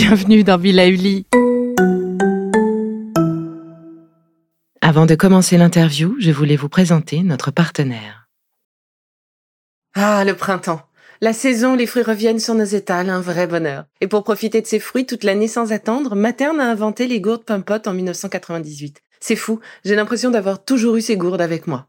Bienvenue dans Villa. Avant de commencer l'interview, je voulais vous présenter notre partenaire. Ah, le printemps. La saison, les fruits reviennent sur nos étals, un vrai bonheur. Et pour profiter de ces fruits toute l'année sans attendre, Materne a inventé les gourdes Pimpot en 1998. C'est fou, j'ai l'impression d'avoir toujours eu ces gourdes avec moi.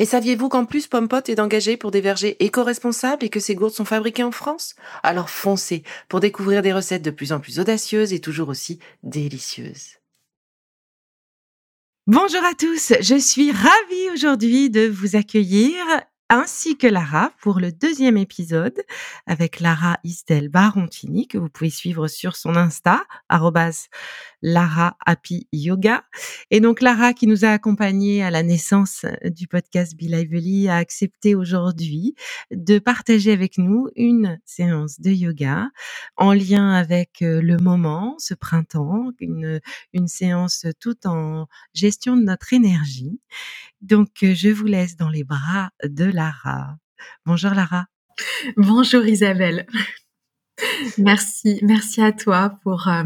Et saviez-vous qu'en plus Pompot est engagé pour des vergers éco-responsables et que ces gourdes sont fabriquées en France? Alors foncez pour découvrir des recettes de plus en plus audacieuses et toujours aussi délicieuses. Bonjour à tous, je suis ravie aujourd'hui de vous accueillir ainsi que Lara pour le deuxième épisode avec Lara Istel Barontini que vous pouvez suivre sur son Insta Lara Happy Yoga. Et donc Lara qui nous a accompagnés à la naissance du podcast Be Lively a accepté aujourd'hui de partager avec nous une séance de yoga en lien avec euh, le moment, ce printemps, une, une séance tout en gestion de notre énergie. Donc, euh, je vous laisse dans les bras de. Bonjour Lara. Bonjour Isabelle. merci, merci à toi pour euh,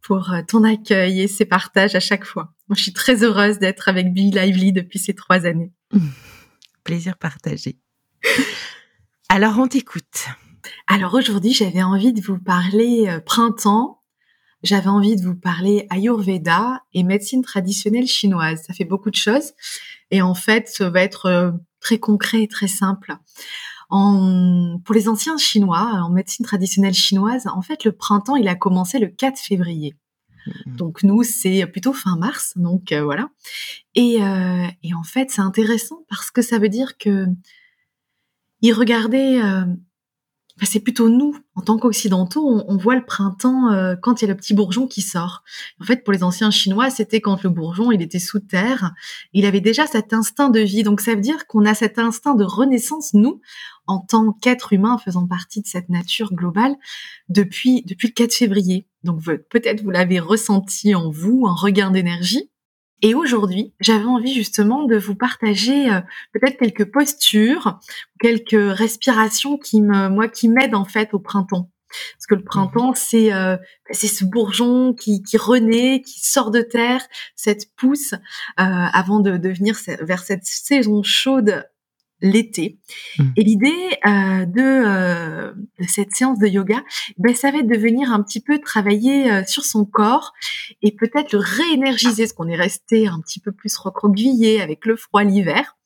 pour euh, ton accueil et ces partages à chaque fois. je suis très heureuse d'être avec Be Lively depuis ces trois années. Plaisir partagé. Alors, on t'écoute. Alors aujourd'hui, j'avais envie de vous parler printemps j'avais envie de vous parler Ayurveda et médecine traditionnelle chinoise. Ça fait beaucoup de choses. Et en fait, ça va être euh, très concret et très simple. En, pour les anciens chinois, en médecine traditionnelle chinoise, en fait, le printemps, il a commencé le 4 février. Mm-hmm. Donc nous, c'est plutôt fin mars, donc euh, voilà. Et, euh, et, en fait, c'est intéressant parce que ça veut dire que il regardait c'est plutôt nous, en tant qu'occidentaux, on, voit le printemps euh, quand il y a le petit bourgeon qui sort. En fait, pour les anciens Chinois, c'était quand le bourgeon, il était sous terre. Il avait déjà cet instinct de vie. Donc, ça veut dire qu'on a cet instinct de renaissance, nous, en tant qu'êtres humains faisant partie de cette nature globale, depuis, depuis le 4 février. Donc, peut-être vous l'avez ressenti en vous, un regain d'énergie. Et aujourd'hui, j'avais envie justement de vous partager euh, peut-être quelques postures, quelques respirations qui me, moi, qui m'aident en fait au printemps. Parce que le printemps, mmh c'est euh, c'est ce bourgeon qui, qui renaît, qui sort de terre, cette pousse, euh, avant de, de venir vers cette saison chaude l'été. Mmh. Et l'idée euh, de, euh, de, cette séance de yoga, ben, ça va être de venir un petit peu travailler euh, sur son corps et peut-être le réénergiser, ce qu'on est resté un petit peu plus recroquevillé avec le froid l'hiver.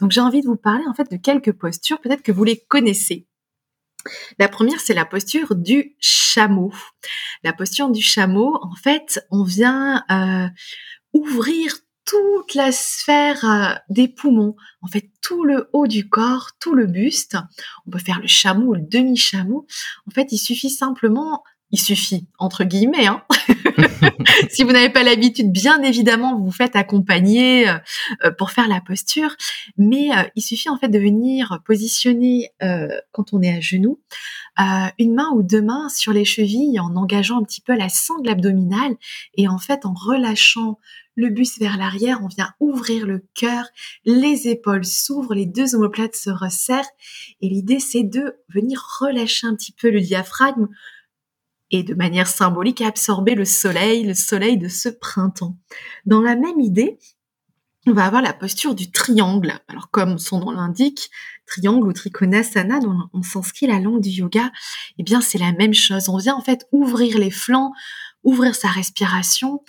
Donc j'ai envie de vous parler en fait de quelques postures, peut-être que vous les connaissez. La première, c'est la posture du chameau. La posture du chameau, en fait, on vient ouvrir toute la sphère euh, des poumons, en fait tout le haut du corps, tout le buste. On peut faire le chameau ou le demi-chameau. En fait, il suffit simplement, il suffit entre guillemets, hein. si vous n'avez pas l'habitude, bien évidemment, vous vous faites accompagner euh, euh, pour faire la posture, mais il suffit en fait de venir positionner quand on est à genoux, une main ou deux mains sur les chevilles en engageant un petit peu la sangle abdominale et en fait en relâchant le buste vers l'arrière, on vient ouvrir le cœur, les épaules s'ouvrent, les deux omoplates se resserrent et l'idée c'est de venir relâcher un petit peu le diaphragme et de manière symbolique absorber le soleil, le soleil de ce printemps. Dans la même idée, on va avoir la posture du triangle. Alors comme son nom l'indique, triangle ou trikonasana, dont on s'inscrit la langue du yoga, eh bien c'est la même chose. On vient en fait ouvrir les flancs, ouvrir sa respiration,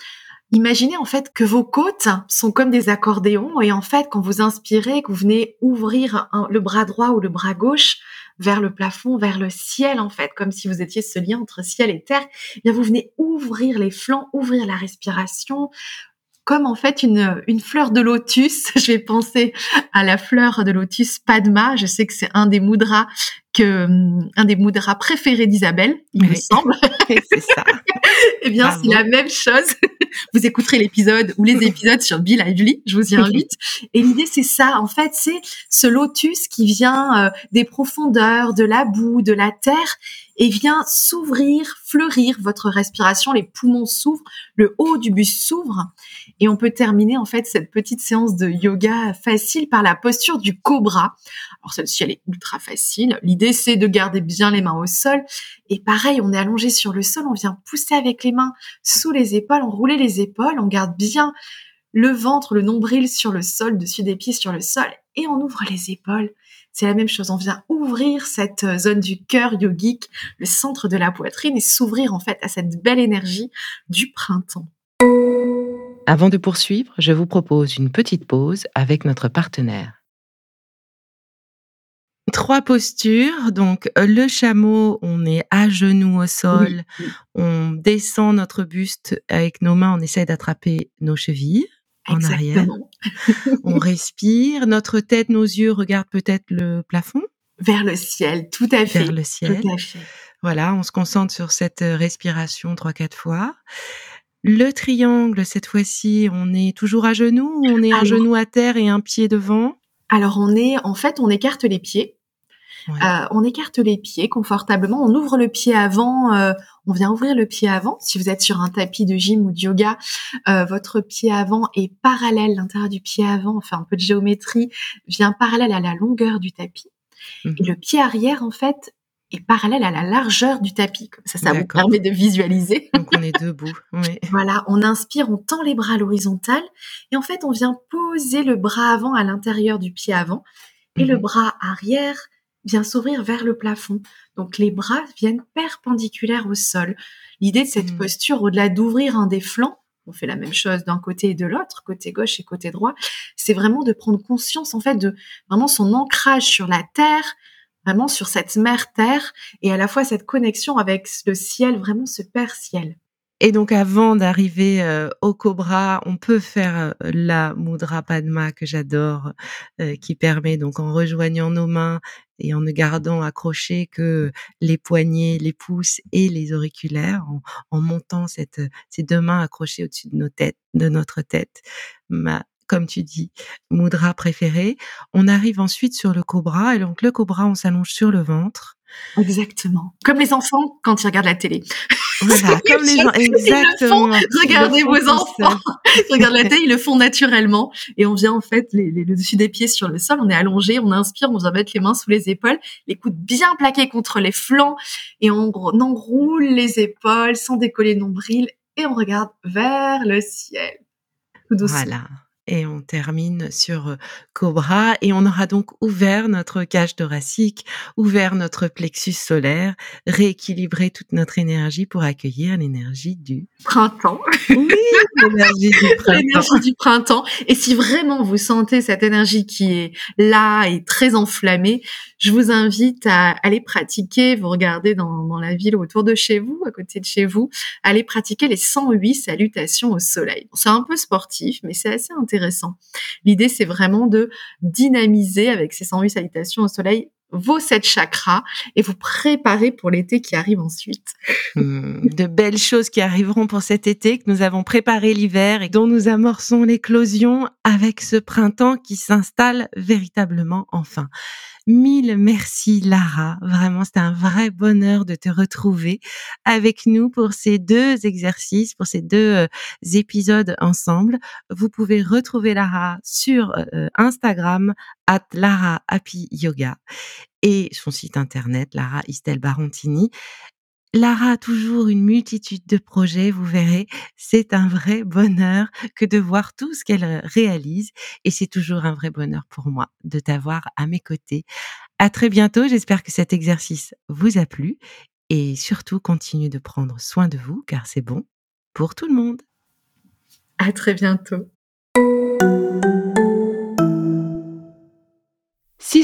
Imaginez en fait que vos côtes sont comme des accordéons et en fait quand vous inspirez, que vous venez ouvrir le bras droit ou le bras gauche vers le plafond, vers le ciel en fait, comme si vous étiez ce lien entre ciel et terre, eh bien vous venez ouvrir les flancs, ouvrir la respiration, comme en fait une, une fleur de lotus. Je vais penser à la fleur de lotus Padma. Je sais que c'est un des mudras que hum, un des mudras préférés d'Isabelle, il me semble. c'est ça. eh bien, c'est la même chose. vous écouterez l'épisode ou les épisodes sur Bill Lively, je vous y invite. Et l'idée, c'est ça. En fait, c'est ce lotus qui vient euh, des profondeurs, de la boue, de la terre et vient s'ouvrir, fleurir votre respiration. Les poumons s'ouvrent, le haut du buste s'ouvre et on peut terminer en fait cette petite séance de yoga facile par la posture du cobra. Alors celle-ci elle est ultra facile. L'idée c'est de garder bien les mains au sol et pareil, on est allongé sur le sol, on vient pousser avec les mains sous les épaules, enrouler les épaules, on garde bien le ventre, le nombril sur le sol, dessus des pieds sur le sol et on ouvre les épaules c'est la même chose. On vient ouvrir cette euh, zone du cœur yogique, le centre de la poitrine et s'ouvrir en fait à cette belle énergie du printemps. Avant de poursuivre, je vous propose une petite pause avec notre partenaire. Trois postures. Donc, le chameau, on est à genoux au sol. On descend notre buste avec nos mains. On essaie d'attraper nos chevilles en arrière. on respire. Notre tête, nos yeux regardent peut-être le plafond. Vers le ciel, tout à fait. Vers le ciel. Voilà, on se concentre sur cette euh, respiration trois, quatre fois. Le triangle, cette fois-ci, on est toujours à genoux ou on est un genou à terre et un pied devant? Alors, on est, en fait, on écarte les pieds. Euh, on écarte les pieds confortablement, on ouvre le pied avant, euh, on vient ouvrir le pied avant. Si vous êtes sur un tapis de gym ou de yoga, euh, votre pied avant est parallèle, l'intérieur du pied avant, enfin un peu de géométrie, vient parallèle à la longueur du tapis. Mmh Et le pied arrière, en fait, est parallèle à la largeur du tapis. Comme ça, ça vous permet de visualiser. Donc on est debout. Voilà, on inspire, on tend les bras à l'horizontale et en fait on vient poser le bras avant à l'intérieur du pied avant et le mmh bras arrière vient s'ouvrir vers le plafond. Donc les bras viennent perpendiculaires au sol. L'idée de cette mmh. posture, au-delà d'ouvrir un des flancs, on fait la même chose d'un côté et de l'autre, côté gauche et côté droit, c'est vraiment de prendre conscience en fait de vraiment son ancrage sur la terre, vraiment sur cette mère terre et à la fois cette connexion avec le ciel, vraiment ce père ciel. Et donc, avant d'arriver euh, au cobra, on peut faire euh, la mudra padma que j'adore, euh, qui permet donc en rejoignant nos mains et en ne gardant accrochés que les poignets, les pouces et les auriculaires, en, montant cette, ces deux mains accrochées au-dessus de nos têtes, de notre tête. Ma, comme tu dis, mudra préférée. On arrive ensuite sur le cobra et donc le cobra, on s'allonge sur le ventre. Exactement. Comme les enfants quand ils regardent la télé. Voilà, comme les gens, exactement. Regardez vos enfants, regardent la tête, ils le font naturellement. Et on vient en fait les, les, le dessus des pieds sur le sol, on est allongé, on inspire, on vient mettre les mains sous les épaules, les coudes bien plaqués contre les flancs, et on, on enroule les épaules sans décoller le nombril, et on regarde vers le ciel. Tout doucement. Voilà et on termine sur Cobra et on aura donc ouvert notre cage thoracique, ouvert notre plexus solaire, rééquilibré toute notre énergie pour accueillir l'énergie du printemps. Oui, l'énergie du printemps. l'énergie du printemps. Et si vraiment vous sentez cette énergie qui est là et très enflammée, je vous invite à aller pratiquer, vous regardez dans, la ville autour de chez vous, à côté de chez vous, aller pratiquer les 108 salutations au soleil. C'est un peu sportif, mais c'est assez intéressant. L'idée, c'est vraiment de dynamiser avec ces 108 salutations au soleil vos sept chakras et vous préparer pour l'été qui arrive ensuite. Hmm, de belles choses qui arriveront pour cet été, que nous avons préparé l'hiver et dont nous amorçons l'éclosion avec ce printemps qui s'installe véritablement enfin. Mille merci Lara, vraiment c'était un vrai bonheur de te retrouver avec nous pour ces deux exercices, pour ces deux euh, épisodes ensemble. Vous pouvez retrouver Lara sur euh, Instagram at Lara Happy Yoga et son site internet Lara Istel Barontini. Lara a toujours une multitude de projets, vous verrez, c'est un vrai bonheur que de voir tout ce qu'elle réalise et c'est toujours un vrai bonheur pour moi de t'avoir à mes côtés. À très bientôt, j'espère que cet exercice vous a plu et surtout continuez de prendre soin de vous car c'est bon pour tout le monde. À très bientôt.